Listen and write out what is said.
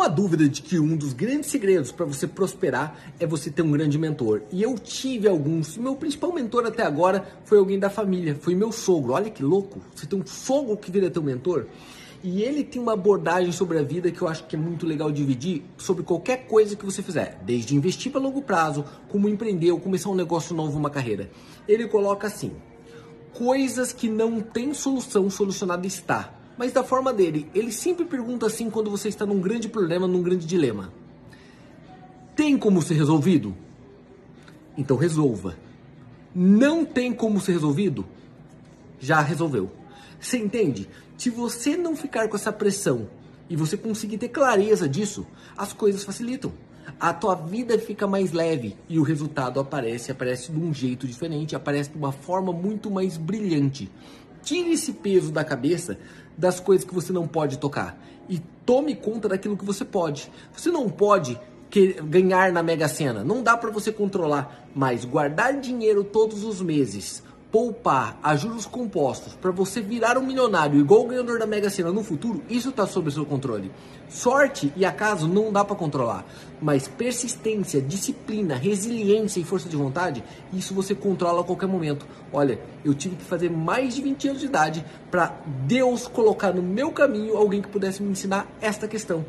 Uma dúvida de que um dos grandes segredos para você prosperar é você ter um grande mentor. E eu tive alguns. Meu principal mentor até agora foi alguém da família, foi meu sogro. Olha que louco, você tem um sogro que vira teu mentor. E ele tem uma abordagem sobre a vida que eu acho que é muito legal dividir sobre qualquer coisa que você fizer, desde investir para longo prazo, como empreender ou começar um negócio novo, uma carreira. Ele coloca assim: coisas que não tem solução, solucionada está mas da forma dele. Ele sempre pergunta assim quando você está num grande problema, num grande dilema. Tem como ser resolvido? Então resolva. Não tem como ser resolvido? Já resolveu. Você entende? Se você não ficar com essa pressão e você conseguir ter clareza disso, as coisas facilitam. A tua vida fica mais leve e o resultado aparece, aparece de um jeito diferente, aparece de uma forma muito mais brilhante. Tire esse peso da cabeça das coisas que você não pode tocar. E tome conta daquilo que você pode. Você não pode que ganhar na Mega Sena, não dá para você controlar, mas guardar dinheiro todos os meses poupar a juros compostos para você virar um milionário igual o ganhador da Mega Sena no futuro, isso está sob seu controle. Sorte e acaso não dá para controlar, mas persistência, disciplina, resiliência e força de vontade, isso você controla a qualquer momento. Olha, eu tive que fazer mais de 20 anos de idade para Deus colocar no meu caminho alguém que pudesse me ensinar esta questão.